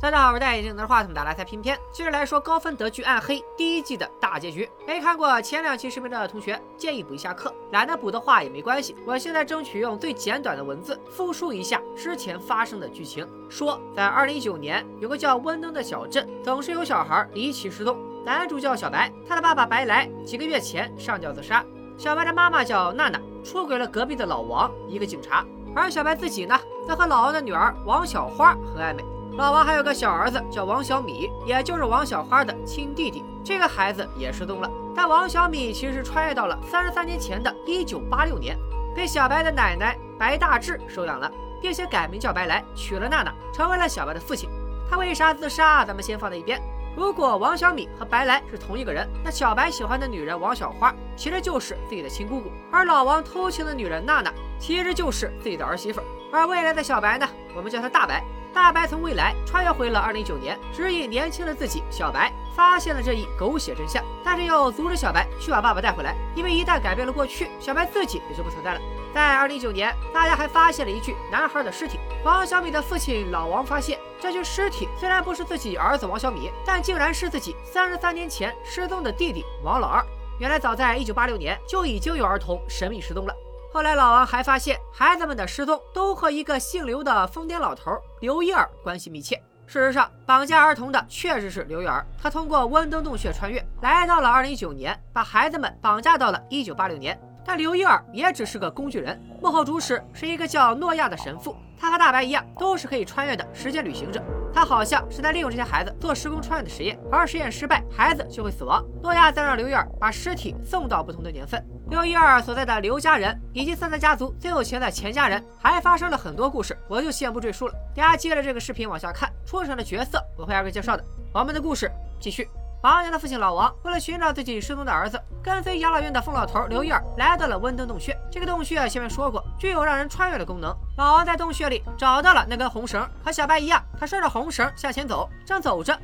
大家好，我是戴眼镜拿着话筒的来猜拼片。接着来说《高分德剧暗黑》第一季的大结局。没看过前两期视频的同学，建议补一下课。懒得补的话也没关系，我现在争取用最简短的文字复述一下之前发生的剧情。说在二零一九年，有个叫温登的小镇，总是有小孩离奇失踪。男主叫小白，他的爸爸白来几个月前上吊自杀。小白的妈妈叫娜娜，出轨了隔壁的老王，一个警察。而小白自己呢，则和老王的女儿王小花很暧昧。老王还有个小儿子叫王小米，也就是王小花的亲弟弟。这个孩子也失踪了，但王小米其实是穿越到了三十三年前的一九八六年，被小白的奶奶白大志收养了，并且改名叫白来，娶了娜娜，成为了小白的父亲。他为啥自杀？咱们先放在一边。如果王小米和白来是同一个人，那小白喜欢的女人王小花其实就是自己的亲姑姑，而老王偷情的女人娜娜其实就是自己的儿媳妇。而未来的小白呢，我们叫他大白。大白从未来穿越回了二零一九年，指引年轻的自己小白发现了这一狗血真相，但是又阻止小白去把爸爸带回来，因为一旦改变了过去，小白自己也就不存在了。在二零一九年，大家还发现了一具男孩的尸体。王小米的父亲老王发现这具尸体虽然不是自己儿子王小米，但竟然是自己三十三年前失踪的弟弟王老二。原来早在一九八六年就已经有儿童神秘失踪了。后来，老王还发现孩子们的失踪都和一个姓刘的疯癫老头刘一尔关系密切。事实上，绑架儿童的确实是刘一尔，他通过温登洞穴穿越，来到了2019年，把孩子们绑架到了1986年。但刘一尔也只是个工具人，幕后主使是一个叫诺亚的神父。他和大白一样，都是可以穿越的时间旅行者。他好像是在利用这些孩子做时空穿越的实验，而实验失败，孩子就会死亡。诺亚再让刘一尔把尸体送到不同的年份。刘一尔所在的刘家人以及三代家族最有钱的钱家人，还发生了很多故事，我就先不赘述了。大家接着这个视频往下看，出场的角色我会挨个介绍的。我们的故事继续。王娘的父亲老王为了寻找自己失踪的儿子，跟随养老院的疯老头刘一儿来到了温登洞穴。这个洞穴前面说过，具有让人穿越的功能。老王在洞穴里找到了那根红绳，和小白一样，他顺着红绳向前走。正走着，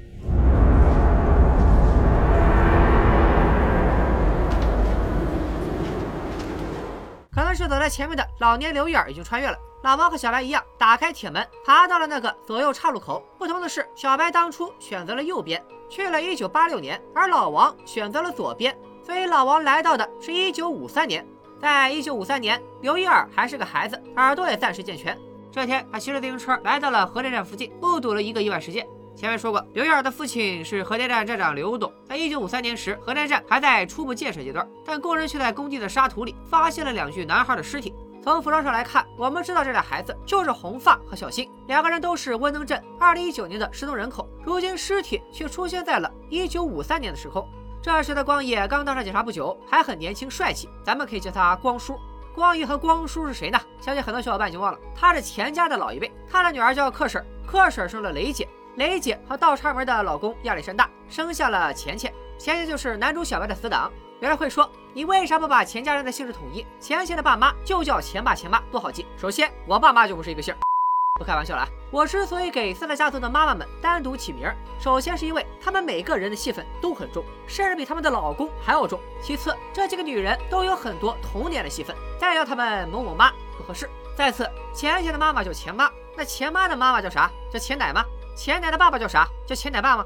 是走在前面的老年刘一尔已经穿越了。老王和小白一样，打开铁门，爬到了那个左右岔路口。不同的是，小白当初选择了右边。去了一九八六年，而老王选择了左边，所以老王来到的是一九五三年。在一九五三年，刘一尔还是个孩子，耳朵也暂时健全。这天，他骑着自行车来到了核电站附近，目睹了一个意外事件。前面说过，刘一尔的父亲是核电站站长刘董。在一九五三年时，核电站还在初步建设阶段，但工人却在工地的沙土里发现了两具男孩的尸体。从服装上来看，我们知道这俩孩子就是红发和小新，两个人都是温登镇二零一九年的失踪人口。如今尸体却出现在了一九五三年的时空。这时的光野刚当上警察不久，还很年轻帅气，咱们可以叫他光叔。光野和光叔是谁呢？相信很多小伙伴已经忘了，他是钱家的老一辈。他的女儿叫克婶，克婶生了雷姐，雷姐和倒插门的老公亚历山大生下了钱钱，钱钱就是男主小白的死党。有人会说，你为啥不把钱家人的姓氏统一？钱钱的爸妈就叫钱爸钱妈，多好记。首先，我爸妈就不是一个姓，不开玩笑了啊！我之所以给四大家族的妈妈们单独起名，首先是因为他们每个人的戏份都很重，甚至比他们的老公还要重。其次，这几个女人都有很多童年的戏份，再叫他们某某妈不合适。再次，钱钱的妈妈叫钱妈，那钱妈的妈妈叫啥？叫钱奶妈？钱奶的爸爸叫啥？叫钱奶爸吗？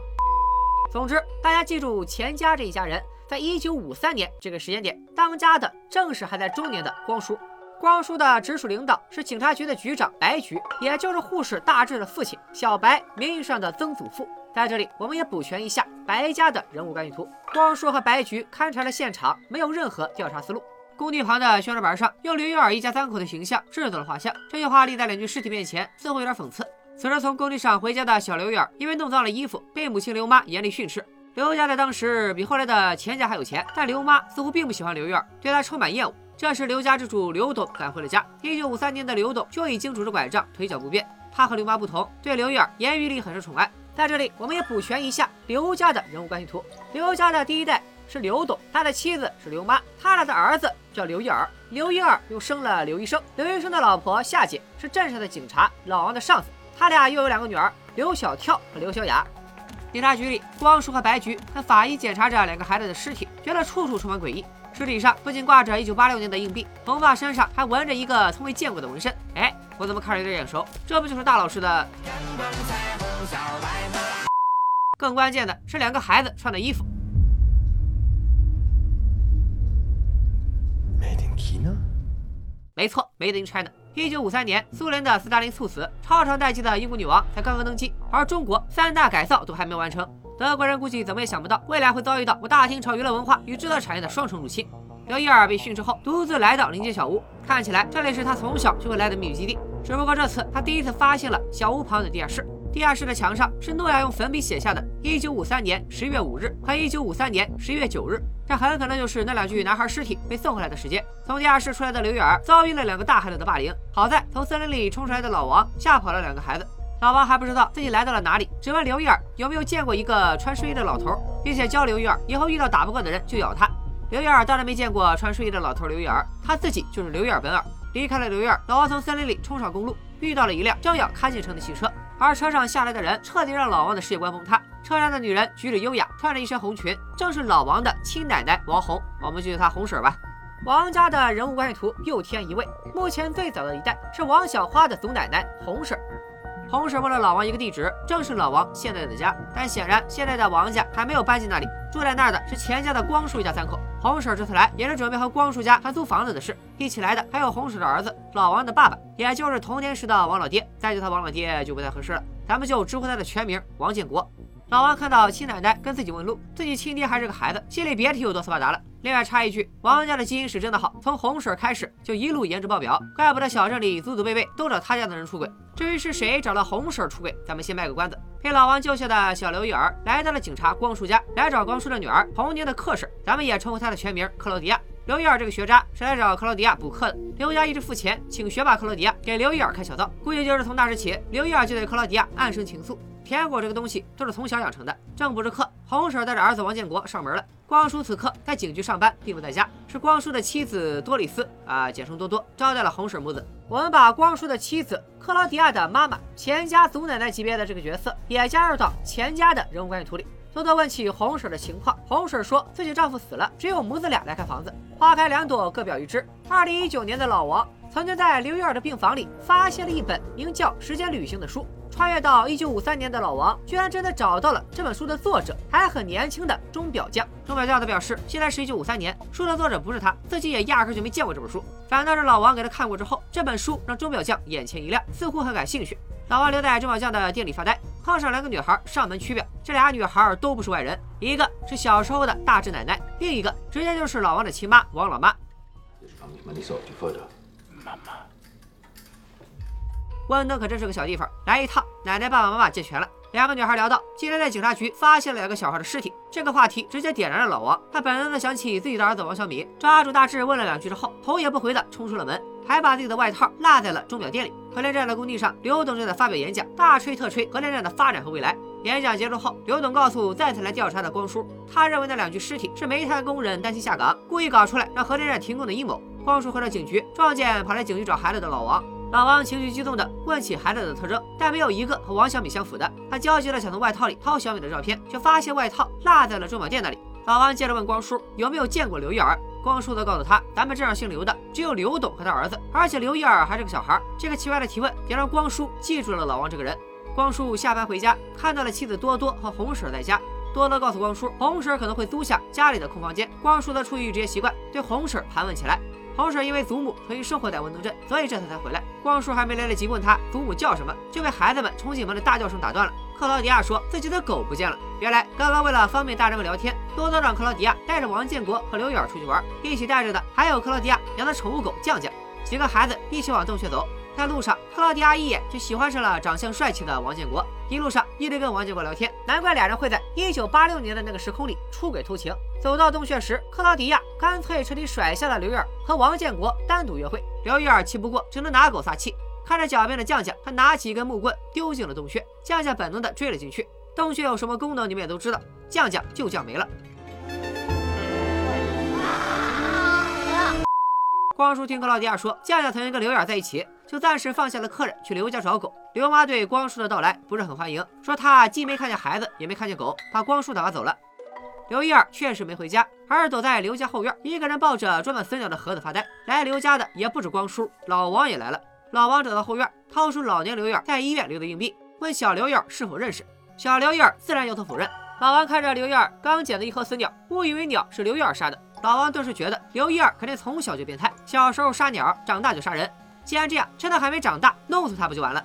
总之，大家记住钱家这一家人。在一九五三年这个时间点，当家的正是还在中年的光叔。光叔的直属领导是警察局的局长白局，也就是护士大志的父亲小白名义上的曾祖父。在这里，我们也补全一下白家的人物关系图。光叔和白局勘察了现场，没有任何调查思路。工地旁的宣传板上用刘幼儿一家三口的形象制作了画像，这句话立在两具尸体面前，似乎有点讽刺。此时从工地上回家的小刘幼儿，因为弄脏了衣服，被母亲刘妈严厉训斥。刘家在当时比后来的钱家还有钱，但刘妈似乎并不喜欢刘院，对他充满厌恶。这时，刘家之主刘董赶回了家。一九五三年的刘董就已经拄着拐杖，腿脚不便。他和刘妈不同，对刘院言语里很是宠爱。在这里，我们也补全一下刘家的人物关系图。刘家的第一代是刘董，他的妻子是刘妈，他俩的儿子叫刘一儿，刘一儿又生了刘医生。刘医生的老婆夏姐是镇上的警察，老王的上司。他俩又有两个女儿，刘小跳和刘小雅。警察局里，光叔和白菊和法医检查着两个孩子的尸体，觉得处处充满诡异。尸体上不仅挂着1986年的硬币，红发身上还纹着一个从未见过的纹身。哎，我怎么看着有点眼熟？这不就是大老师的？更关键的是两个孩子穿的衣服。没错，Made in China。一九五三年，苏联的斯大林猝死，超长待机的英国女王才刚刚登基，而中国三大改造都还没完成。德国人估计怎么也想不到，未来会遭遇到我大清朝娱乐文化与制造产业的双重入侵。刘伊尔被训斥后，独自来到临街小屋，看起来这里是他从小就会来的秘密基地。只不过这次他第一次发现了小屋旁的地下室。地下室的墙上是诺亚用粉笔写下的“一九五三年十月五日”和“一九五三年十月九日”，这很可能就是那两具男孩尸体被送回来的时间。从地下室出来的刘玉儿遭遇了两个大孩子的霸凌，好在从森林里冲出来的老王吓跑了两个孩子。老王还不知道自己来到了哪里，只问刘玉儿有没有见过一个穿睡衣的老头，并且教刘玉儿以后遇到打不过的人就咬他。刘玉儿当然没见过穿睡衣的老头刘玉儿，他自己就是刘玉儿本尔。离开了刘玉儿，老王从森林里冲上公路，遇到了一辆正要开进城的汽车。而车上下来的人彻底让老王的世界观崩塌。车上的女人举止优雅，穿着一身红裙，正是老王的亲奶奶王红，我们就叫她红婶吧。王家的人物关系图又添一位，目前最早的一代是王小花的祖奶奶红婶。红婶问了老王一个地址，正是老王现在的家。但显然现在的王家还没有搬进那里，住在那儿的是钱家的光叔一家三口。红婶这次来也是准备和光叔家谈租房子的事。一起来的还有红婶的儿子老王的爸爸，也就是童年时的王老爹。再叫他王老爹就不太合适了，咱们就直呼他的全名王建国。老王看到亲奶奶跟自己问路，自己亲爹还是个孩子，心里别提有多斯巴达了。另外插一句，王家的基因是真的好，从红婶开始就一路颜值爆表，怪不得小镇里祖祖辈辈都找他家的人出轨。至于是谁找了红婶出轨，咱们先卖个关子。被老王救下的小刘玉儿来到了警察光叔家，来找光叔的女儿童年的克婶，咱们也称呼她的全名克罗迪亚。刘玉儿这个学渣是来找克罗迪亚补课的，刘家一直付钱请学霸克罗迪亚给刘玉儿开小灶，估计就是从那时起，刘玉儿就对克罗迪亚暗生情愫。甜果这个东西都是从小养成的。正补着课，红婶带着儿子王建国上门了。光叔此刻在警局上班，并不在家，是光叔的妻子多丽丝啊，简称多多，招待了红婶母子。我们把光叔的妻子克劳迪亚的妈妈，钱家祖奶奶级别的这个角色，也加入到钱家的人物关系图里。多多问起红婶的情况，红婶说自己丈夫死了，只有母子俩来看房子。花开两朵，各表一枝。二零一九年的老王曾经在刘院的病房里发现了一本名叫《时间旅行》的书。穿越到一九五三年的老王，居然真的找到了这本书的作者，还很年轻的钟表匠。钟表匠则表示，现在是一九五三年，书的作者不是他，自己也压根就没见过这本书。反倒是老王给他看过之后，这本书让钟表匠眼前一亮，似乎很感兴趣。老王留在钟表匠的店里发呆，碰上两个女孩上门取表。这俩女孩都不是外人，一个是小时候的大侄奶奶，另一个直接就是老王的亲妈王老妈。温登可真是个小地方，来一趟，奶奶、爸爸妈妈健全了。两个女孩聊到今天在警察局发现了两个小孩的尸体，这个话题直接点燃了老王。他本能的想起自己的儿子王小米，抓住大志问了两句之后，头也不回的冲出了门，还把自己的外套落在了钟表店里。核电站的工地上，刘董正在发表演讲，大吹特吹核电站的发展和未来。演讲结束后，刘董告诉再次来调查的光叔，他认为那两具尸体是煤炭工人担心下岗，故意搞出来让核电站停工的阴谋。光叔回到警局，撞见跑来警局找孩子的老王。老王情绪激动地问起孩子的特征，但没有一个和王小米相符的。他焦急地想从外套里掏小米的照片，却发现外套落在了珠宝店那里。老王接着问光叔有没有见过刘玉儿，光叔则告诉他，咱们镇上姓刘的只有刘董和他儿子，而且刘玉儿还是个小孩。这个奇怪的提问也让光叔记住了老王这个人。光叔下班回家，看到了妻子多多和红婶在家。多多告诉光叔，红婶可能会租下家里的空房间。光叔则出于职业习惯，对红婶盘问起来。同时因为祖母曾经生活在文登镇，所以这次才回来。光叔还没来得及问他祖母叫什么，就被孩子们冲进门的大叫声打断了。克劳迪亚说自己的狗不见了。原来刚刚为了方便大人们聊天，多多让克劳迪亚带着王建国和刘远出去玩，一起带着的还有克劳迪亚养的宠物狗酱酱。几个孩子一起往洞穴走，在路上，克劳迪亚一眼就喜欢上了长相帅气的王建国，一路上一直跟王建国聊天。难怪俩人会在一九八六年的那个时空里出轨偷情。走到洞穴时，克劳迪亚干脆彻底甩下了刘月儿，和王建国单独约会。刘月儿气不过，只能拿狗撒气。看着狡辩的酱酱，他拿起一根木棍丢进了洞穴。酱酱本能的追了进去。洞穴有什么功能，你们也都知道。酱酱就酱没了。光叔听克劳迪亚说，酱酱曾经跟刘远在一起，就暂时放下了客人，去刘家找狗。刘妈对光叔的到来不是很欢迎，说他既没看见孩子，也没看见狗，把光叔打发走了。刘一儿确实没回家，而是躲在刘家后院，一个人抱着装满死鸟的盒子发呆。来刘家的也不止光叔，老王也来了。老王找到后院，掏出老年刘院在医院留的硬币，问小刘院是否认识。小刘玉儿自然摇头否认。老王看着刘玉儿刚捡的一盒死鸟，误以为鸟是刘玉儿杀的。老王顿时觉得刘玉儿肯定从小就变态，小时候杀鸟，长大就杀人。既然这样，趁他还没长大，弄死他不就完了？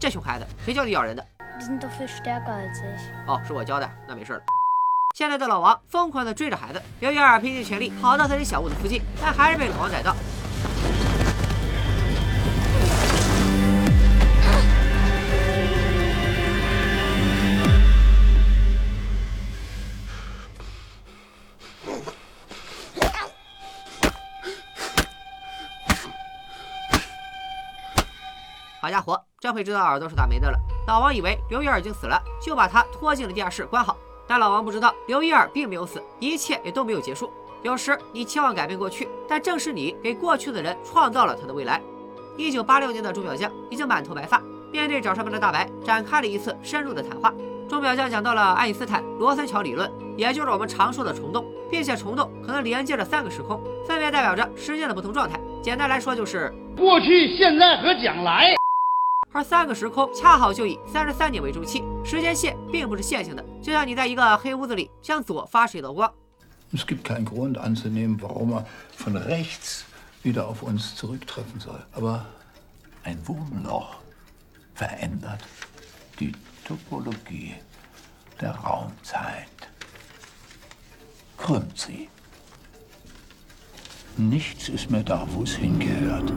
这熊孩子，谁叫你咬人的？哦，是我教的，那没事了。现在的老王疯狂地追着孩子，刘玉儿拼尽全力跑到自己小屋子附近，但还是被老王逮到。好家伙，这回知道耳朵是咋没的了。老王以为刘一儿已经死了，就把他拖进了地下室关好。但老王不知道，刘一儿并没有死，一切也都没有结束。有时你期望改变过去，但正是你给过去的人创造了他的未来。一九八六年的钟表匠已经满头白发，面对找上门的大白，展开了一次深入的谈话。钟表匠讲到了爱因斯坦罗森桥理论，也就是我们常说的虫洞，并且虫洞可能连接着三个时空，分别代表着时间的不同状态。简单来说，就是过去、现在和将来。而三个时空恰好就以三十三年为周期，时间线并不是线性的，就像你在一个黑屋子里向左发射一道光。Es gibt keinen Grund anzunehmen, warum er von rechts wieder auf uns zurücktreffen soll. Aber ein Wurmloch verändert die Topologie der Raumzeit. Krümmt sie. Nichts ist mehr da, wo es hingehört.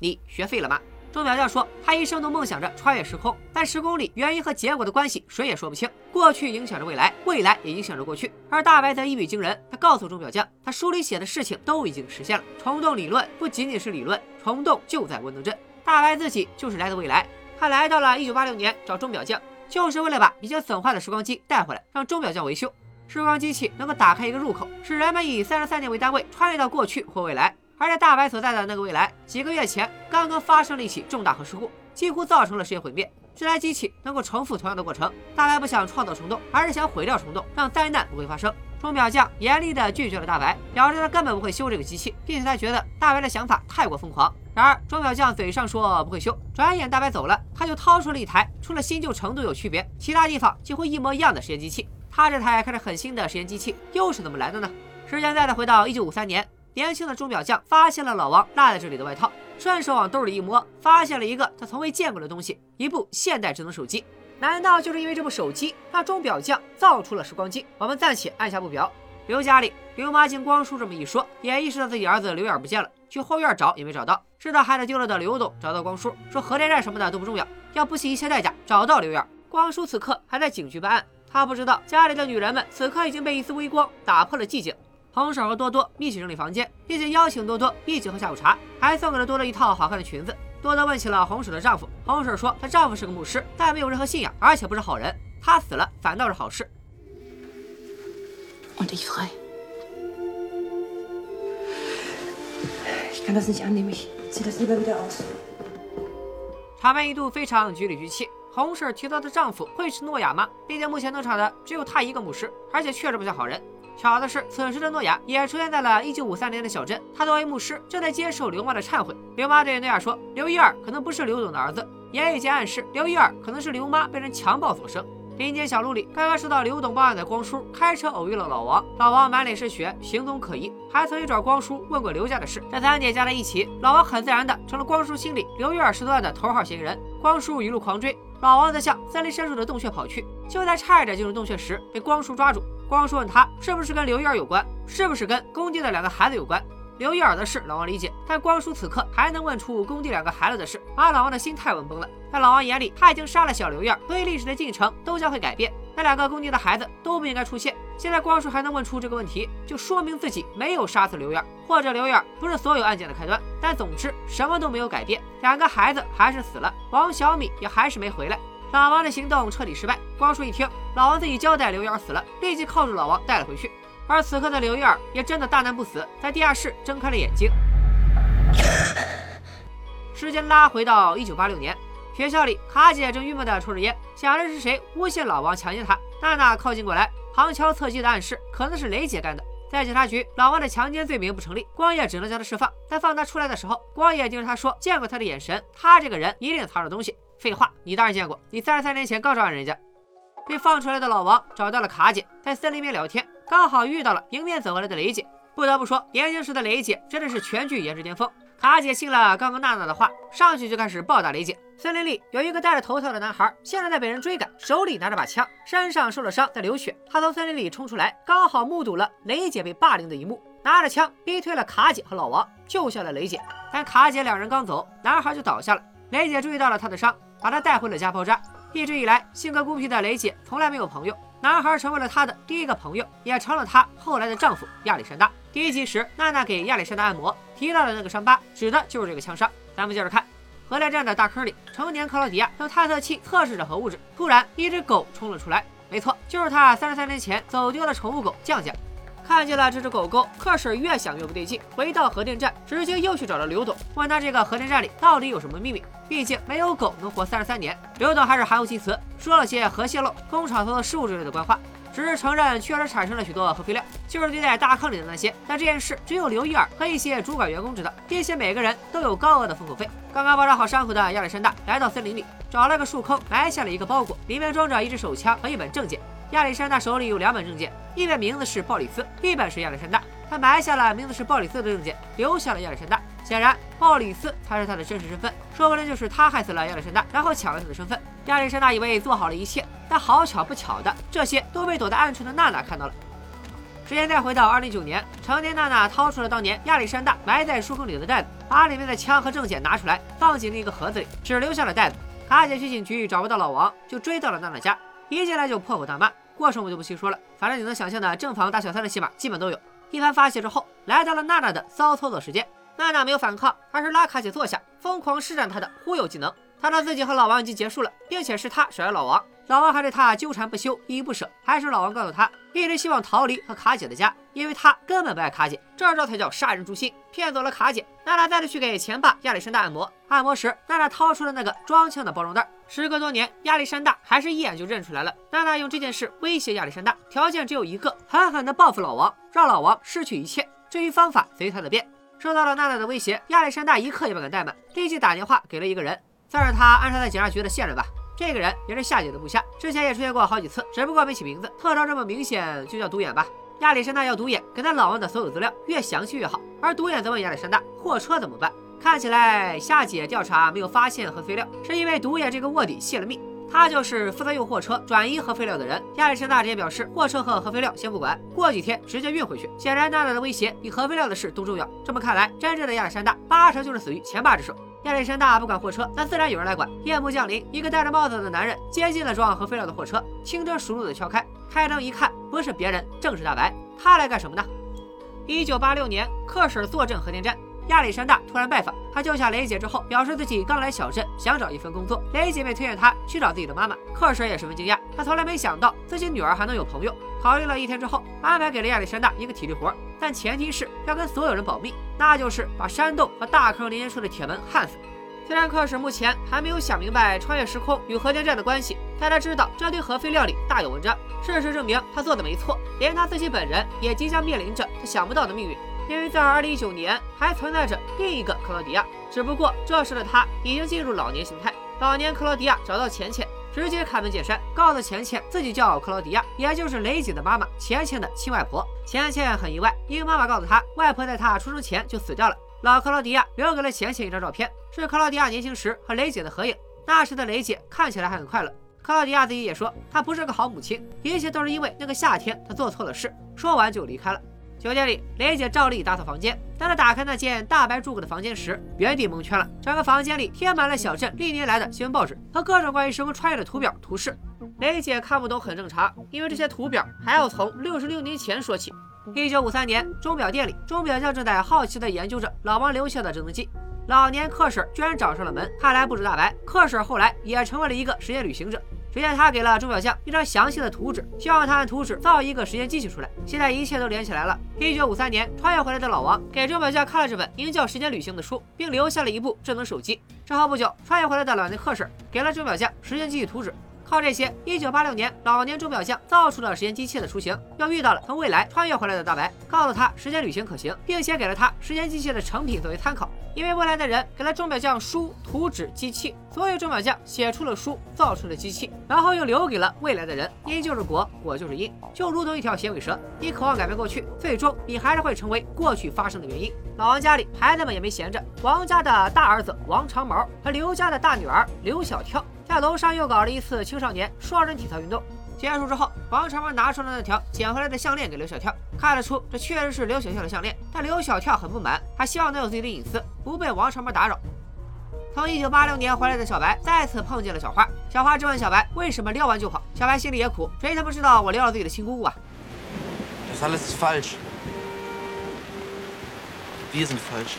你学废了吗？钟表匠说，他一生都梦想着穿越时空，但时空里原因和结果的关系谁也说不清。过去影响着未来，未来也影响着过去。而大白则一语惊人，他告诉钟表匠，他书里写的事情都已经实现了。虫洞理论不仅仅是理论，虫洞就在温德镇。大白自己就是来自未来，他来到了一九八六年找钟表匠，就是为了把已经损坏的时光机带回来，让钟表匠维修。时光机器能够打开一个入口，使人们以三十三年为单位穿越到过去或未来。而在大白所在的那个未来，几个月前刚刚发生了一起重大核事故，几乎造成了世界毁灭。这台机器能够重复同样的过程。大白不想创造虫洞，而是想毁掉虫洞，让灾难不会发生。钟表匠严厉地拒绝了大白，表示他根本不会修这个机器，并且他觉得大白的想法太过疯狂。然而钟表匠嘴上说不会修，转眼大白走了，他就掏出了一台除了新旧程度有区别，其他地方几乎一模一样的实验机器。他这台看着很新的实验机器又是怎么来的呢？时间再次回到一九五三年。年轻的钟表匠发现了老王落在这里的外套，顺手往兜里一摸，发现了一个他从未见过的东西——一部现代智能手机。难道就是因为这部手机，让钟表匠造出了时光机？我们暂且按下不表。刘家里，刘妈经光叔这么一说，也意识到自己儿子刘远不见了，去后院找也没找到。知道孩子丢了的刘董找到光叔，说核电站什么的都不重要，要不惜一切代价找到刘远。光叔此刻还在警局办案，他不知道家里的女人们此刻已经被一丝微光打破了寂静。红婶和多多一起整理房间，并且邀请多多一起喝下午茶，还送给了多多一套好看的裙子。多多问起了红婶的丈夫，红婶说她丈夫是个牧师，但没有任何信仰，而且不是好人。他死了反倒是好事。场面一度非常局里局气。红婶提到的丈夫会是诺亚吗？毕竟目前登场的只有他一个牧师，而且确实不像好人。巧的是，此时的诺亚也出现在了1953年的小镇。他作为牧师，正在接受刘妈的忏悔。刘妈对诺亚说：“刘一尔可能不是刘总的儿子。”言语间暗示刘一尔可能是刘妈被人强暴所生。林间小路里，刚刚收到刘董报案的光叔开车偶遇了老王。老王满脸是血，行踪可疑，还曾经找光叔问过刘家的事。这三点加在一起，老王很自然的成了光叔心里刘一尔失踪案的头号嫌疑人。光叔一路狂追，老王则向森林深处的洞穴跑去。就在差一点进入洞穴时，被光叔抓住。光叔问他是不是跟刘一儿有关，是不是跟工地的两个孩子有关？刘一儿的事，老王理解，但光叔此刻还能问出工地两个孩子的事，把老王的心态问崩了。在老王眼里，他已经杀了小刘一儿，所以历史的进程都将会改变。那两个工地的孩子都不应该出现。现在光叔还能问出这个问题，就说明自己没有杀死刘一儿，或者刘一儿不是所有案件的开端。但总之，什么都没有改变，两个孩子还是死了，王小米也还是没回来。老王的行动彻底失败。光叔一听老王自己交代刘源死了，立即铐住老王带了回去。而此刻的刘月儿也真的大难不死，在地下室睁开了眼睛。时间拉回到一九八六年，学校里，卡姐正郁闷的抽着烟，想着是谁诬陷老王强奸她。娜娜靠近过来，旁敲侧击的暗示可能是雷姐干的。在警察局，老王的强奸罪名不成立，光夜只能将他释放。但放他出来的时候，光夜盯着他说：“见过他的眼神，他这个人一定藏着东西。”废话，你当然见过，你三十三年前刚抓完人家。被放出来的老王找到了卡姐，在森林边聊天，刚好遇到了迎面走过来的雷姐。不得不说，年轻时的雷姐真的是全剧颜值巅峰。卡姐信了刚刚娜娜的话，上去就开始暴打雷姐。森林里有一个戴着头套的男孩，现在在被人追赶，手里拿着把枪，身上受了伤，在流血。他从森林里冲出来，刚好目睹了雷姐被霸凌的一幕，拿着枪逼退了卡姐和老王，救下了雷姐。但卡姐两人刚走，男孩就倒下了。雷姐注意到了他的伤，把他带回了家包扎。一直以来，性格孤僻的雷姐从来没有朋友，男孩成为了她的第一个朋友，也成了她后来的丈夫亚历山大。第一集时，娜娜给亚历山大按摩，提到的那个伤疤，指的就是这个枪伤。咱们接着看，核电站的大坑里，成年克劳迪亚用探测器测试着核物质，突然一只狗冲了出来，没错，就是他三十三年前走丢的宠物狗酱酱。看见了这只狗狗，克婶越想越不对劲，回到核电站，直接又去找了刘董，问他这个核电站里到底有什么秘密。毕竟没有狗能活三十三年。刘董还是含糊其辞，说了些核泄漏、工厂投的失误之类的官话。只是承认确实产生了许多核废料，就是堆在大坑里的那些。但这件事只有刘一尔和一些主管员工知道，并且每个人都有高额的封口费。刚刚包扎好伤口的亚历山大来到森林里，找了个树坑埋下了一个包裹，里面装着一支手枪和一本证件。亚历山大手里有两本证件，一本名字是鲍里斯，一本是亚历山大。他埋下了名字是鲍里斯的证件，留下了亚历山大。显然，鲍里斯才是他的真实身份，说不定就是他害死了亚历山大，然后抢了他的身份。亚历山大以为做好了一切，但好巧不巧的，这些都被躲在暗处的娜娜看到了。时间再回到二零一九年，成年娜娜掏出了当年亚历山大埋在树坑里的袋子，把里面的枪和证件拿出来，放进了一个盒子里，只留下了袋子。卡姐去警局找不到老王，就追到了娜娜家，一进来就破口大骂，过程我就不细说了，反正你能想象的正房打小三的戏码基本都有。一番发泄之后，来到了娜娜的骚操作时间。娜娜没有反抗，而是拉卡姐坐下，疯狂施展她的忽悠技能。她说自己和老王已经结束了，并且是她甩了老王，老王还对她纠缠不休，依依不舍。还是老王告诉她，一直希望逃离和卡姐的家，因为他根本不爱卡姐。这招才叫杀人诛心，骗走了卡姐。娜娜带她去给前爸亚历山大按摩，按摩时，娜娜掏出了那个装枪的包装袋。时隔多年，亚历山大还是一眼就认出来了。娜娜用这件事威胁亚历山大，条件只有一个：狠狠地报复老王，让老王失去一切。至于方法，随他的便。受到了娜娜的威胁，亚历山大一刻也不敢怠慢，立即打电话给了一个人，算是他安插在警察局的线人吧。这个人也是夏姐的部下，之前也出现过好几次，只不过没起名字。特征这么明显，就叫独眼吧。亚历山大要独眼给他老王的所有资料，越详细越好。而独眼则问亚历山大，货车怎么办？看起来夏姐调查没有发现核废料，是因为独眼这个卧底泄了密。他就是负责用货车转移核废料的人。亚历山大直接表示，货车和核废料先不管，过几天直接运回去。显然，娜娜的威胁比核废料的事都重要。这么看来，真正的亚历山大八成就是死于前爸之手。亚历山大不管货车，那自然有人来管。夜幕降临，一个戴着帽子的男人接近了装核废料的货车，轻车熟路的敲开，开灯一看，不是别人，正是大白。他来干什么呢？一九八六年，克婶坐镇核电站。亚历山大突然拜访他，救下雷姐之后，表示自己刚来小镇，想找一份工作。雷姐妹推荐他去找自己的妈妈。克什也十分惊讶，他从来没想到自己女儿还能有朋友。考虑了一天之后，安排给了亚历山大一个体力活，但前提是要跟所有人保密，那就是把山洞和大坑连接处的铁门焊死。虽然克什目前还没有想明白穿越时空与核电站的关系，但他知道这堆核废料里大有文章。事实证明，他做的没错，连他自己本人也即将面临着他想不到的命运。因为在2019年还存在着另一个克劳迪亚，只不过这时的他已经进入老年形态。老年克劳迪亚找到钱钱，直接开门见山，告诉钱钱自己叫克劳迪亚，也就是雷姐的妈妈，钱钱的亲外婆。钱钱很意外，因为妈妈告诉他，外婆在他出生前就死掉了。老克劳迪亚留给了钱钱一张照片，是克劳迪亚年轻时和雷姐的合影。那时的雷姐看起来还很快乐。克劳迪亚自己也说，她不是个好母亲，一切都是因为那个夏天她做错了事。说完就离开了。酒店里，雷姐照例打扫房间。当她打开那间大白住过的房间时，原地蒙圈了。整个房间里贴满了小镇历年来的新闻报纸和各种关于时空穿越的图表图示。雷姐看不懂很正常，因为这些图表还要从六十六年前说起。一九五三年，钟表店里，钟表匠正在好奇地研究着老王留下的智能机。老年克婶居然找上了门，看来不止大白，克婶后来也成为了一个时间旅行者。只见他给了钟表匠一张详细的图纸，希望他按图纸造一个时间机器出来。现在一切都连起来了。一九五三年，穿越回来的老王给钟表匠看了这本名叫《时间旅行》的书，并留下了一部智能手机。之后不久，穿越回来的老年克氏给了钟表匠时间机器图纸。靠这些，一九八六年，老年钟表匠造出了时间机器的雏形。又遇到了从未来穿越回来的大白，告诉他时间旅行可行，并且给了他时间机器的成品作为参考。因为未来的人给了钟表匠书、图纸、机器，所以钟表匠写出了书，造出了机器，然后又留给了未来的人。因就是果，果就是因，就如同一条响尾蛇。你渴望改变过去，最终你还是会成为过去发生的原因。老王家里孩子们也没闲着，王家的大儿子王长毛和刘家的大女儿刘小跳。在楼上又搞了一次青少年双人体操运动，结束之后，王长毛拿出了那条捡回来的项链给刘小跳，看得出这确实是刘小跳的项链，但刘小跳很不满，他希望能有自己的隐私，不被王长毛打扰。从一九八六年回来的小白再次碰见了小花，小花质问小白为什么撩完就跑，小白心里也苦，谁他妈知道我撩了自己的亲姑姑啊？Das alles ist falsch. Wir sind falsch.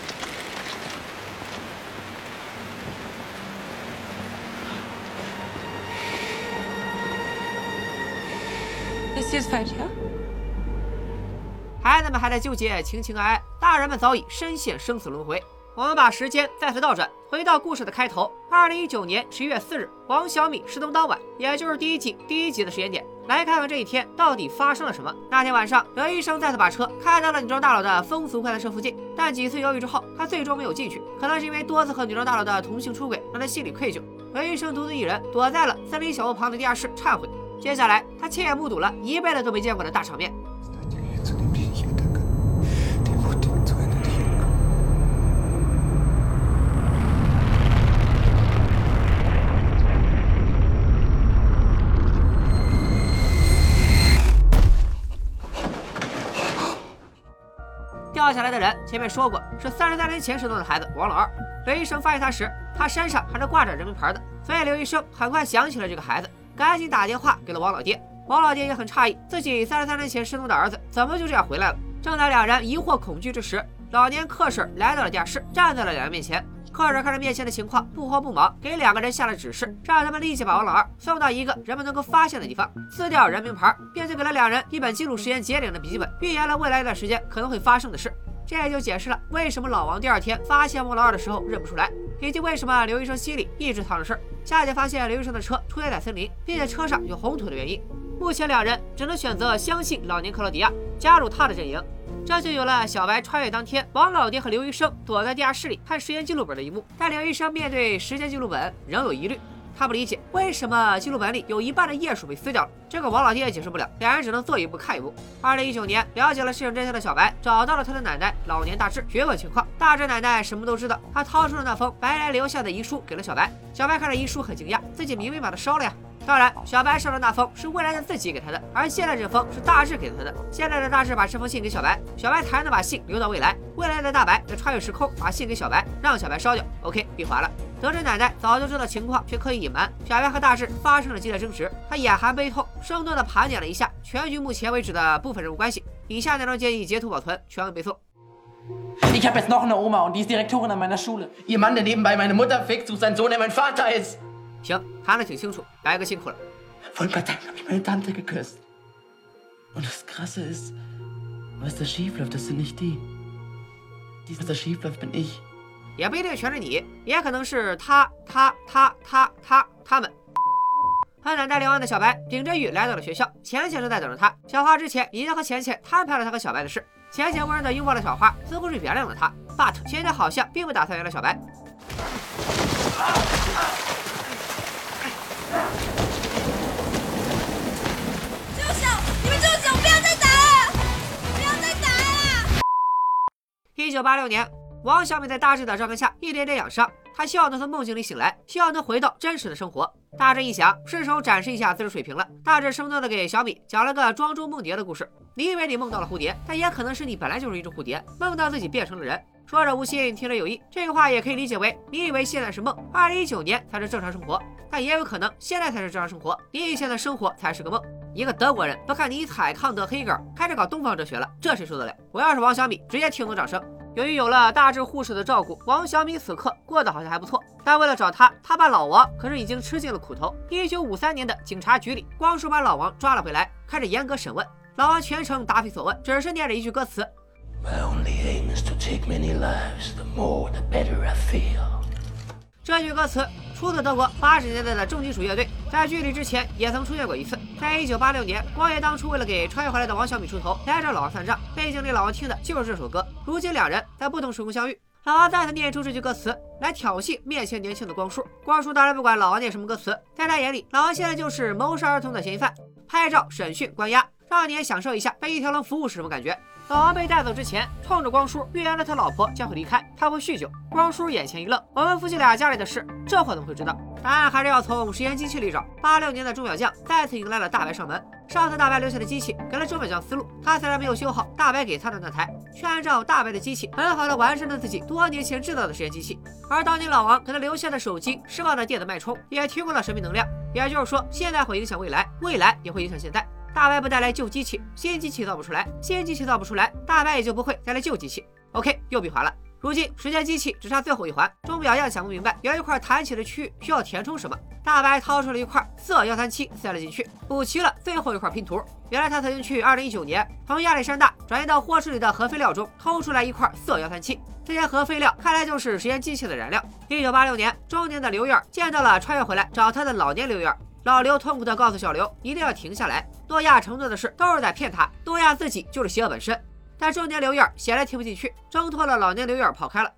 孩子们还在纠结情情爱爱，大人们早已深陷生死轮回。我们把时间再次倒转，回到故事的开头。二零一九年十一月四日，王小米失踪当晚，也就是第一季第一集的时间点，来看看这一天到底发生了什么。那天晚上，刘医生再次把车开到了女装大佬的风俗快餐车附近，但几次犹豫之后，他最终没有进去。可能是因为多次和女装大佬的同性出轨，让他心里愧疚。刘医生独自一人躲在了森林小屋旁的地下室忏悔。接下来，他亲眼目睹了一辈子都没见过的大场面。掉下来的人，前面说过是三十三年前失踪的孩子王老二。刘医生发现他时，他身上还是挂着人名牌的，所以刘医生很快想起了这个孩子。赶紧打电话给了王老爹，王老爹也很诧异，自己三十三年前失踪的儿子怎么就这样回来了？正在两人疑惑恐惧之时，老年克婶来到了地下室，站在了两人面前。克婶看着面前的情况，不慌不忙，给两个人下了指示，让他们立即把王老二送到一个人们能够发现的地方，撕掉人名牌，并且给了两人一本记录时间节点的笔记本，预言了未来一段时间可能会发生的事。这也就解释了为什么老王第二天发现王老二的时候认不出来，以及为什么刘医生心里一直藏着事儿。下集发现刘医生的车出现在森林，并且车上有红土的原因。目前两人只能选择相信老年克罗迪亚，加入他的阵营。这就有了小白穿越当天，王老爹和刘医生躲在地下室里看时间记录本的一幕。但刘医生面对时间记录本仍有疑虑。他不理解为什么记录本里有一半的页数被撕掉了，这个王老爹也解释不了，两人只能做一步看一步。二零一九年，了解了事情真相的小白找到了他的奶奶老年大志，询问情况。大志奶奶什么都知道，她掏出了那封白来留下的遗书给了小白。小白看着遗书很惊讶，自己明明把它烧了呀。当然，小白烧的那封是未来的自己给他的，而现在这封是大志给他的。现在的大志把这封信给小白，小白才能把信留到未来。未来的大白则穿越时空，把信给小白，让小白烧掉。OK，闭环了。得知奶奶早就知道情况，却刻意隐瞒，小白和大志发生了激烈争执。他眼含悲痛，生动地盘点了一下全局目前为止的部分人物关系。以下内容建议截图保存，全文背诵。行，谈的挺清楚，白哥辛苦了。Vor ein paar Tagen habe ich meine Tante geküsst. Und das Krasse ist, was da schief läuft, das sind nicht die. Die, was da schief läuft, bin ich. 也不一定全是你，也可能是他、他、他、他、他、他们。和奶奶聊完的小白顶着雨来到了学校，浅浅正在等着他。小花之前已经和浅浅摊牌了他和小白的事，浅浅温柔的拥抱了小花，似乎是原谅了他。But 浅浅好像并不打算原谅小白。住手！你们住手！不要再打了！不要再打了！一九八六年。王小米在大志的照看下一点点养伤，他希望能从梦境里醒来，希望能回到真实的生活。大志一想，是时候展示一下自己水平了。大志生动的给小米讲了个庄周梦蝶的故事。你以为你梦到了蝴蝶，但也可能是你本来就是一只蝴蝶，梦到自己变成了人。说者无心，听者有意，这个话也可以理解为你以为现在是梦，二零一九年才是正常生活，但也有可能现在才是正常生活，你以前的生活才是个梦。一个德国人都看尼采、康德、黑格尔开始搞东方哲学了，这谁受得了？我要是王小米，直接听懂掌声。由于有了大智护士的照顾，王小米此刻过得好像还不错。但为了找他，他爸老王可是已经吃尽了苦头。一九五三年的警察局里，光叔把老王抓了回来，开始严格审问。老王全程答非所问，只是念着一句歌词。这句歌词出自德国八十年代的重金属乐队，在剧里之前也曾出现过一次。在一九八六年，光爷当初为了给穿越回来的王小米出头，来找老王算账，背景里老王听的就是这首歌。如今两人在不同时空相遇，老王再次念出这句歌词来挑衅面前年轻的光叔。光叔当然不管老王念什么歌词，在他眼里，老王现在就是谋杀儿童的嫌疑犯，拍照、审讯、关押。让你也享受一下被一条龙服务是什么感觉。老王被带走之前，冲着光叔预言了他老婆将会离开，他会酗酒。光叔眼前一愣，我们夫妻俩家里的事，这货怎么会知道？答案还是要从实验机器里找。八六年的钟表匠再次迎来了大白上门。上次大白留下的机器给了钟表匠思路，他虽然没有修好大白给他的那台，却按照大白的机器很好的完善了自己多年前制造的实验机器。而当年老王给他留下的手机释放的电子脉冲，也提供了神秘能量。也就是说，现在会影响未来，未来也会影响现在。大白不带来旧机器，新机器造不出来，新机器造不出来，大白也就不会带来旧机器。OK，又闭环了。如今时间机器只差最后一环，钟表匠想不明白，有一块弹起的区域需要填充什么。大白掏出了一块色幺三七，塞了进去，补齐了最后一块拼图。原来他曾经去二零一九年从亚历山大转移到货车里的核废料中偷出来一块色幺三七，这些核废料看来就是时间机器的燃料。一九八六年，中年的刘燕见到了穿越回来找他的老年刘燕。老刘痛苦地告诉小刘，一定要停下来。诺亚承诺的事都是在骗他，诺亚自己就是邪恶本身。但中年刘燕显然听不进去，挣脱了老年刘燕跑开了。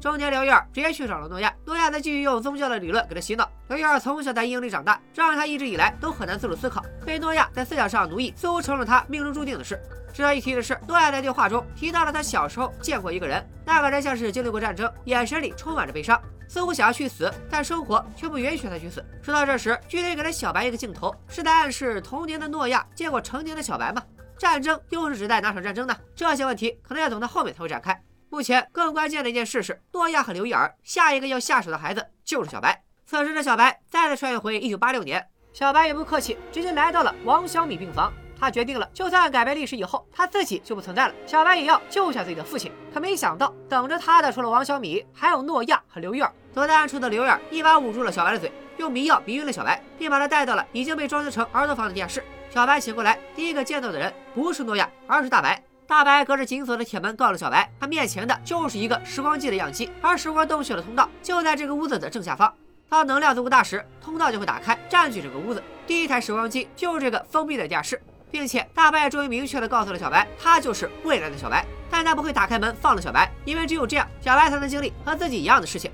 中年刘燕直接去找了诺亚，诺亚则继续用宗教的理论给他洗脑。刘燕从小在阴影里长大，这让他一直以来都很难自主思考，被诺亚在思想上奴役，似乎成了他命中注定的事。值得一提的是，诺亚在对话中提到了他小时候见过一个人，那个人像是经历过战争，眼神里充满着悲伤。似乎想要去死，但生活却不允许他去死。说到这时，剧里给了小白一个镜头，是在暗示童年的诺亚见过成年的小白吗？战争又是指代哪场战争呢？这些问题可能要等到后面才会展开。目前更关键的一件事是，诺亚和刘眼儿下一个要下手的孩子就是小白。此时的小白再次穿越回一九八六年，小白也不客气，直接来到了王小米病房。他决定了，就算改变历史以后，他自己就不存在了。小白也要救下自己的父亲。可没想到，等着他的除了王小米，还有诺亚和刘燕。躲躲在暗处的刘燕一把捂住了小白的嘴，用迷药迷晕了小白，并把他带到了已经被装修成儿童房的地下室。小白醒过来，第一个见到的人不是诺亚，而是大白。大白隔着紧锁的铁门告诉小白，他面前的就是一个时光机的样机，而时光洞穴的通道就在这个屋子的正下方。当能量足够大时，通道就会打开，占据整个屋子。第一台时光机就是这个封闭的地下室。并且大白终于明确的告诉了小白，他就是未来的小白，但他不会打开门放了小白，因为只有这样，小白才能经历和自己一样的事情。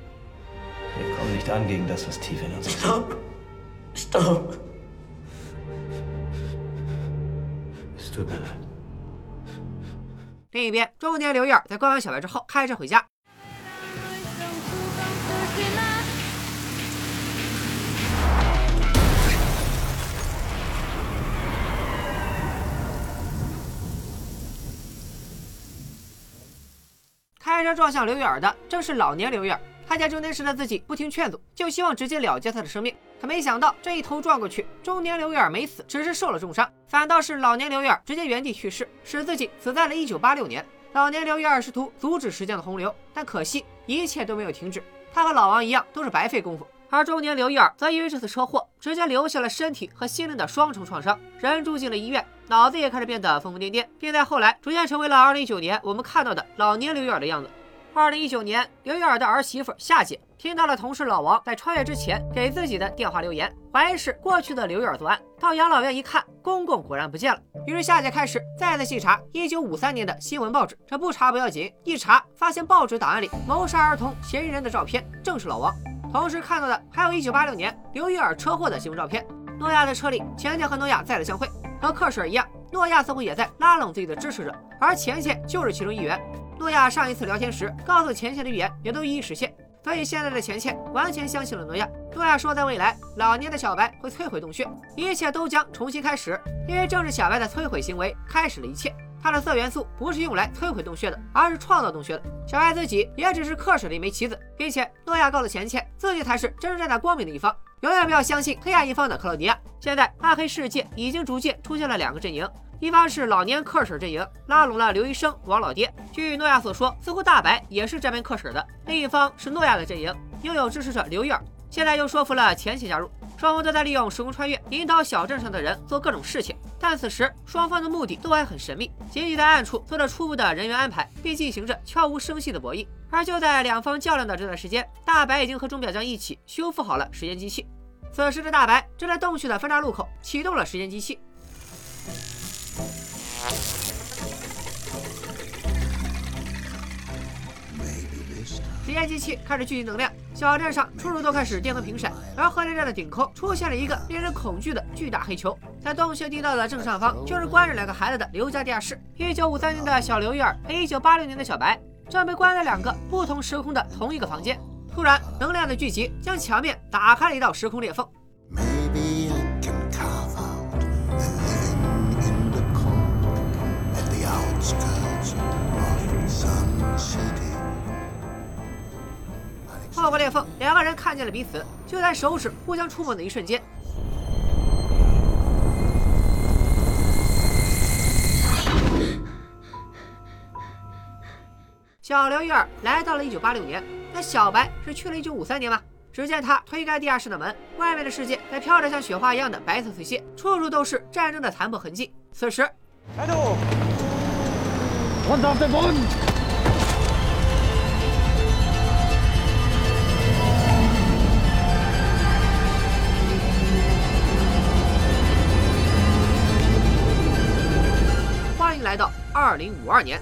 另一边，中年刘燕在关完小白之后，开车回家。开车撞向刘远的正是老年刘远，他见中年时的自己不听劝阻，就希望直接了结他的生命。可没想到这一头撞过去，中年刘远没死，只是受了重伤，反倒是老年刘远直接原地去世，使自己死在了一九八六年。老年刘远试图阻止时间的洪流，但可惜一切都没有停止，他和老王一样都是白费功夫。而中年刘一尔则因为这次车祸，直接留下了身体和心灵的双重创伤，人住进了医院，脑子也开始变得疯疯癫癫，并在后来逐渐成为了2019年我们看到的老年刘一尔的样子。2019年，刘玉尔的儿媳妇夏姐听到了同事老王在穿越之前给自己的电话留言，怀疑是过去的刘玉尔作案。到养老院一看，公公果然不见了。于是夏姐开始再次细查1953年的新闻报纸，这不查不要紧，一查发现报纸档案里谋杀儿童嫌疑人的照片正是老王。同时看到的还有1986年刘玉尔车祸的新闻照片。诺亚的车里，钱钱和诺亚再次相会，和克什尔一样，诺亚似乎也在拉拢自己的支持者，而钱钱就是其中一员。诺亚上一次聊天时告诉钱钱的预言也都一一实现，所以现在的钱钱完全相信了诺亚。诺亚说，在未来，老年的小白会摧毁洞穴，一切都将重新开始，因为正是小白的摧毁行为开始了一切。他的色元素不是用来摧毁洞穴的，而是创造洞穴的。小白自己也只是克什的一枚棋子，并且诺亚告诉钱钱，自己才是真正站在光明的一方，永远不要相信黑暗一方的克劳迪亚。现在暗黑世界已经逐渐出现了两个阵营，一方是老年克婶阵营，拉拢了刘医生、王老爹。据诺亚所说，似乎大白也是这边克婶的。另一方是诺亚的阵营，拥有支持者刘玉儿，现在又说服了前妻加入。双方都在利用时空穿越，引导小镇上的人做各种事情。但此时双方的目的都还很神秘，仅仅在暗处做着初步的人员安排，并进行着悄无声息的博弈。而就在两方较量的这段时间，大白已经和钟表匠一起修复好了时间机器。此时的大白正在洞穴的分岔路口启动了时间机器。实验机器开始聚集能量，小镇上处处都开始电灯频闪，而核电站的顶空出现了一个令人恐惧的巨大黑球。在洞穴地道的正上方，就是关着两个孩子的刘家地下室。一九五三年的小刘玉儿和一九八六年的小白正被关在两个不同时空的同一个房间。突然，能量的聚集将墙面打开了一道时空裂缝。透过裂缝，两个人看见了彼此。就在手指互相触碰的一瞬间，小刘玉儿来到了一九八六年。那小白是去了一九五三年吗？只见他推开地下室的门，外面的世界在飘着像雪花一样的白色碎屑，处处都是战争的残破痕迹。此时，欢迎来到二零五二年。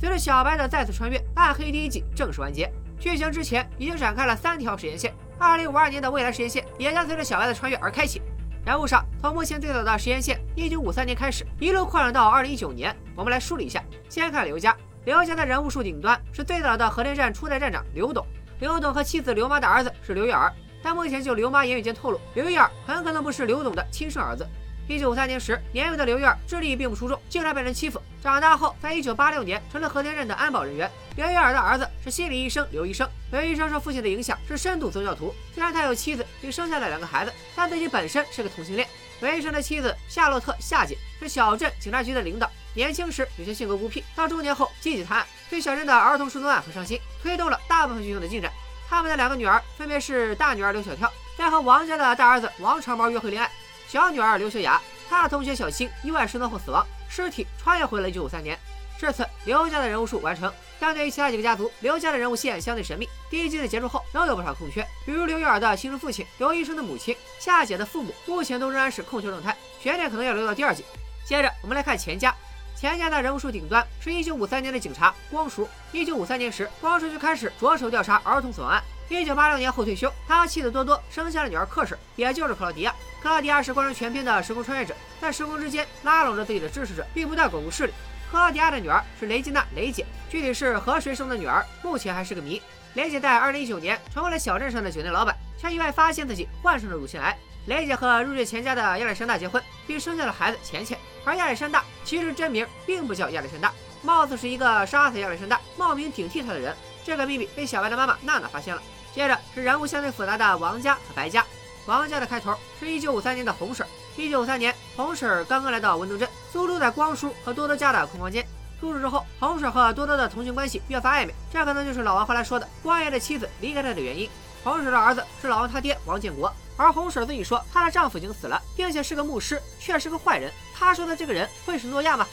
随着小白的再次穿越，暗黑第一季正式完结。剧情之前已经展开了三条时间线，二零五二年的未来时间线也将随着小白的穿越而开启。人物上，从目前最早的时间线一九五三年开始，一路扩展到二零一九年。我们来梳理一下。先看刘家，刘家的人物树顶端是最早的核电站初代站长刘董。刘董和妻子刘妈的儿子是刘玉儿，但目前就刘妈言语间透露，刘玉儿很可能不是刘董的亲生儿子。一九五三年时，年幼的刘玉儿智力并不出众，经常被人欺负。长大后，在一九八六年成了核电站的安保人员。刘玉儿的儿子是心理医生刘医生。刘医生受父亲的影响，是深度宗教徒。虽然他有妻子，并生下了两个孩子，但自己本身是个同性恋。韦神的妻子夏洛特夏姐是小镇警察局的领导，年轻时有些性格孤僻，到中年后积极探案，对小镇的儿童失踪案很上心，推动了大部分剧情的进展。他们的两个女儿分别是大女儿刘小跳，在和王家的大儿子王长毛约会恋爱。小女儿刘秀雅，她的同学小青意外失踪后死亡，尸体穿越回了1953年。至此，刘家的人物树完成。相对于其他几个家族，刘家的人物线相对神秘。第一季的结束后，仍有不少空缺，比如刘玉儿的亲生父亲、刘医生的母亲、夏姐的父母，目前都仍然是空缺状态，悬念可能要留到第二季。接着，我们来看钱家。钱家的人物树顶端是一九五三年的警察光叔。一九五三年时，光叔就开始着手调查儿童死亡案。一九八六年后退休，他和妻子多多生下了女儿克什，也就是克劳迪亚。克劳迪亚是贯穿全片的时空穿越者，在时空之间拉拢着自己的支持者，并不断巩固势力。克劳迪亚的女儿是雷吉娜，雷姐，具体是和谁生的女儿，目前还是个谜。雷姐在二零一九年成为了小镇上的酒店老板，却意外发现自己患上了乳腺癌。雷姐和入赘钱家的亚历山大结婚，并生下了孩子钱钱。而亚历山大其实真名并不叫亚历山大，貌似是一个杀死亚历山大、冒名顶替他的人。这个秘密被小白的妈妈娜娜发现了。接着是人物相对复杂的王家和白家。王家的开头是一九五三年的洪水。一九五三年，红婶刚刚来到文登镇，租住在光叔和多多家的空房间。入住之后，红婶和多多的同性关系越发暧昧，这可能就是老王后来说的光爷的妻子离开他的原因。红婶的儿子是老王他爹王建国，而红婶自己说她的丈夫已经死了，并且是个牧师，却是个坏人。她说的这个人会是诺亚吗？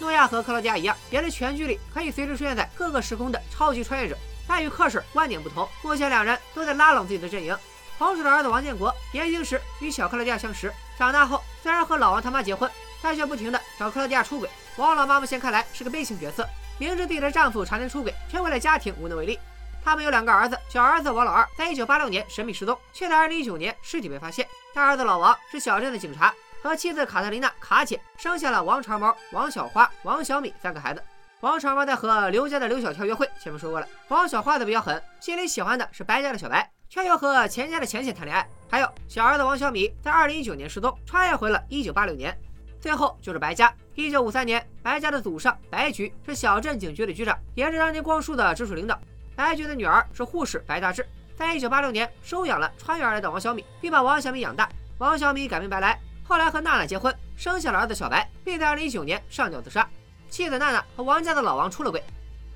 诺亚和克劳迪亚一样，也是全剧里可以随时出现在各个时空的超级穿越者。但与克婶观点不同，目前两人都在拉拢自己的阵营。红婶的儿子王建国年轻时与小克劳迪亚相识，长大后虽然和老王他妈结婚，但却不停的找克罗地亚出轨。王老妈目前看来是个悲情角色，明知自己的丈夫常年出轨，却为了家庭无能为力。他们有两个儿子，小儿子王老二在一九八六年神秘失踪，却在二零一九年尸体被发现。大儿子老王是小镇的警察，和妻子卡特琳娜卡姐生下了王长毛、王小花、王小米三个孩子。王长毛在和刘家的刘小跳约会，前面说过了。王小花的比较狠，心里喜欢的是白家的小白，却又和钱家的钱钱谈恋爱。还有小儿子王小米在二零一九年失踪，穿越回了一九八六年。最后就是白家，一九五三年，白家的祖上白菊是小镇警局的局长，也是当年光叔的直属领导。白菊的女儿是护士白大志，在一九八六年收养了穿越而来的王小米，并把王小米养大。王小米改名白来。后来和娜娜结婚，生下了儿子小白，并在2019年上吊自杀。妻子娜娜和王家的老王出了轨。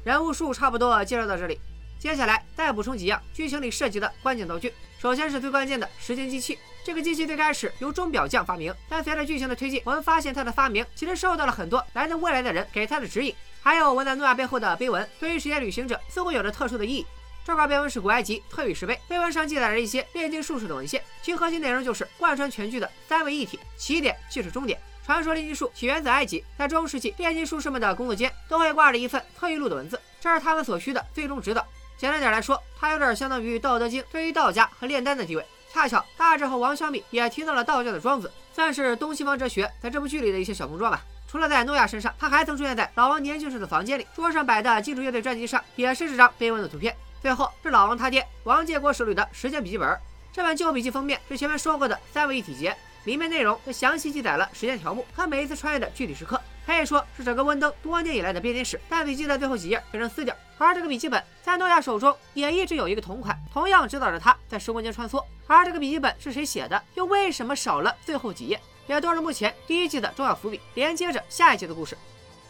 人物数差不多介绍到这里，接下来再补充几样剧情里涉及的关键道具。首先是最关键的时间机器。这个机器最开始由钟表匠发明，但随着剧情的推进，我们发现他的发明其实受到了很多来自未来的人给他的指引。还有纹在诺亚背后的碑文，对于时间旅行者似乎有着特殊的意义。这块碑文是古埃及退位石碑，碑文上记载着一些炼金术士的文献，其核心内容就是贯穿全剧的三位一体，起点即是终点。传说炼金术起源自埃及，在中世纪，炼金术士们的工作间都会挂着一份特意录的文字，这是他们所需的最终指导。简单点来说，它有点相当于《道德经》对于道家和炼丹的地位。恰巧大智和王小米也听到了道教的庄子，算是东西方哲学在这部剧里的一些小碰撞吧。除了在诺亚身上，他还曾出现在老王年轻时的房间里，桌上摆的金属乐队专辑上也是这张碑文的图片。最后是老王他爹王建国手里的时间笔记本，这本旧笔记封面是前面说过的三位一体节，里面内容则详细记载了时间条目和每一次穿越的具体时刻，可以说是整个温登多年以来的编年史。但笔记的最后几页被人撕掉，而这个笔记本在诺亚手中也一直有一个同款，同样指导着他在时空间穿梭。而这个笔记本是谁写的，又为什么少了最后几页？也都是目前第一季的重要伏笔，连接着下一季的故事。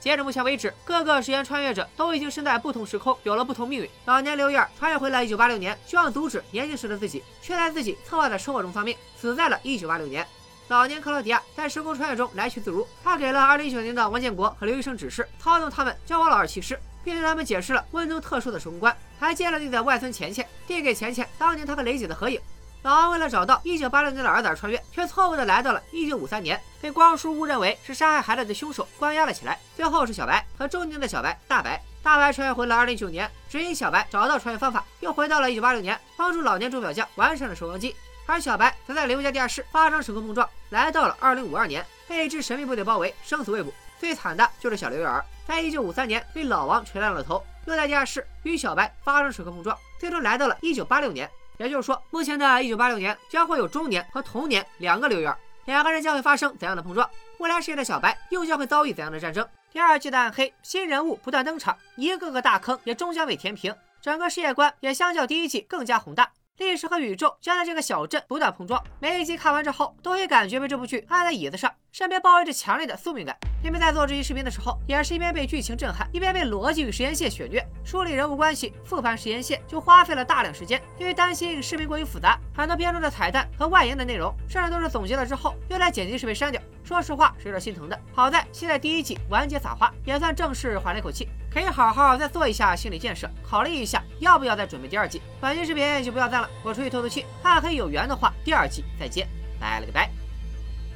截至目前为止，各个时间穿越者都已经身在不同时空，有了不同命运。老年刘伊尔穿越回了1986年，希望阻止年轻时的自己，却在自己策划的车祸中丧命，死在了1986年。老年克劳迪亚在时空穿越中来去自如，他给了2019年的王建国和刘医生指示，操纵他们教我老二弃尸，并对他们解释了温东特殊的时空观，还借了自己的外孙钱钱，递给钱钱当年他和雷姐的合影。老王为了找到一九八六年的儿子而穿越，却错误的来到了一九五三年，被光叔误认为是杀害孩子的凶手，关押了起来。最后是小白和中年的小白大白，大白穿越回了二零一九年，指引小白找到穿越方法，又回到了一九八六年，帮助老年钟表匠完成了时光机。而小白则在刘家地下室发生时空碰撞，来到了二零五二年，被一支神秘部队包围，生死未卜。最惨的就是小刘媛儿，在一九五三年被老王锤烂了头，又在地下室与小白发生时空碰撞，最终来到了一九八六年。也就是说，目前的1986年将会有中年和童年两个刘源，两个人将会发生怎样的碰撞？未来世界的小白又将会遭遇怎样的战争？第二季的暗黑新人物不断登场，一个个大坑也终将被填平，整个世界观也相较第一季更加宏大。历史和宇宙将在这个小镇不断碰撞，每一集看完之后，都会感觉被这部剧按在椅子上，身边包围着强烈的宿命感。因为在做这期视频的时候，也是一边被剧情震撼，一边被逻辑与时间线血虐，梳理人物关系、复盘时间线，就花费了大量时间。因为担心视频过于复杂，很多片中的彩蛋和外延的内容，甚至都是总结了之后又在剪辑时被删掉。说实话是有点心疼的。好在现在第一季完结撒花，也算正式缓了一口气。可以好好再做一下心理建设，考虑一下要不要再准备第二季。本期视频就不要赞了，我出去透透气。暗黑有缘的话，第二季再见，拜了个拜。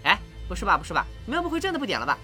哎，不是吧，不是吧，你们不会真的不点了吧？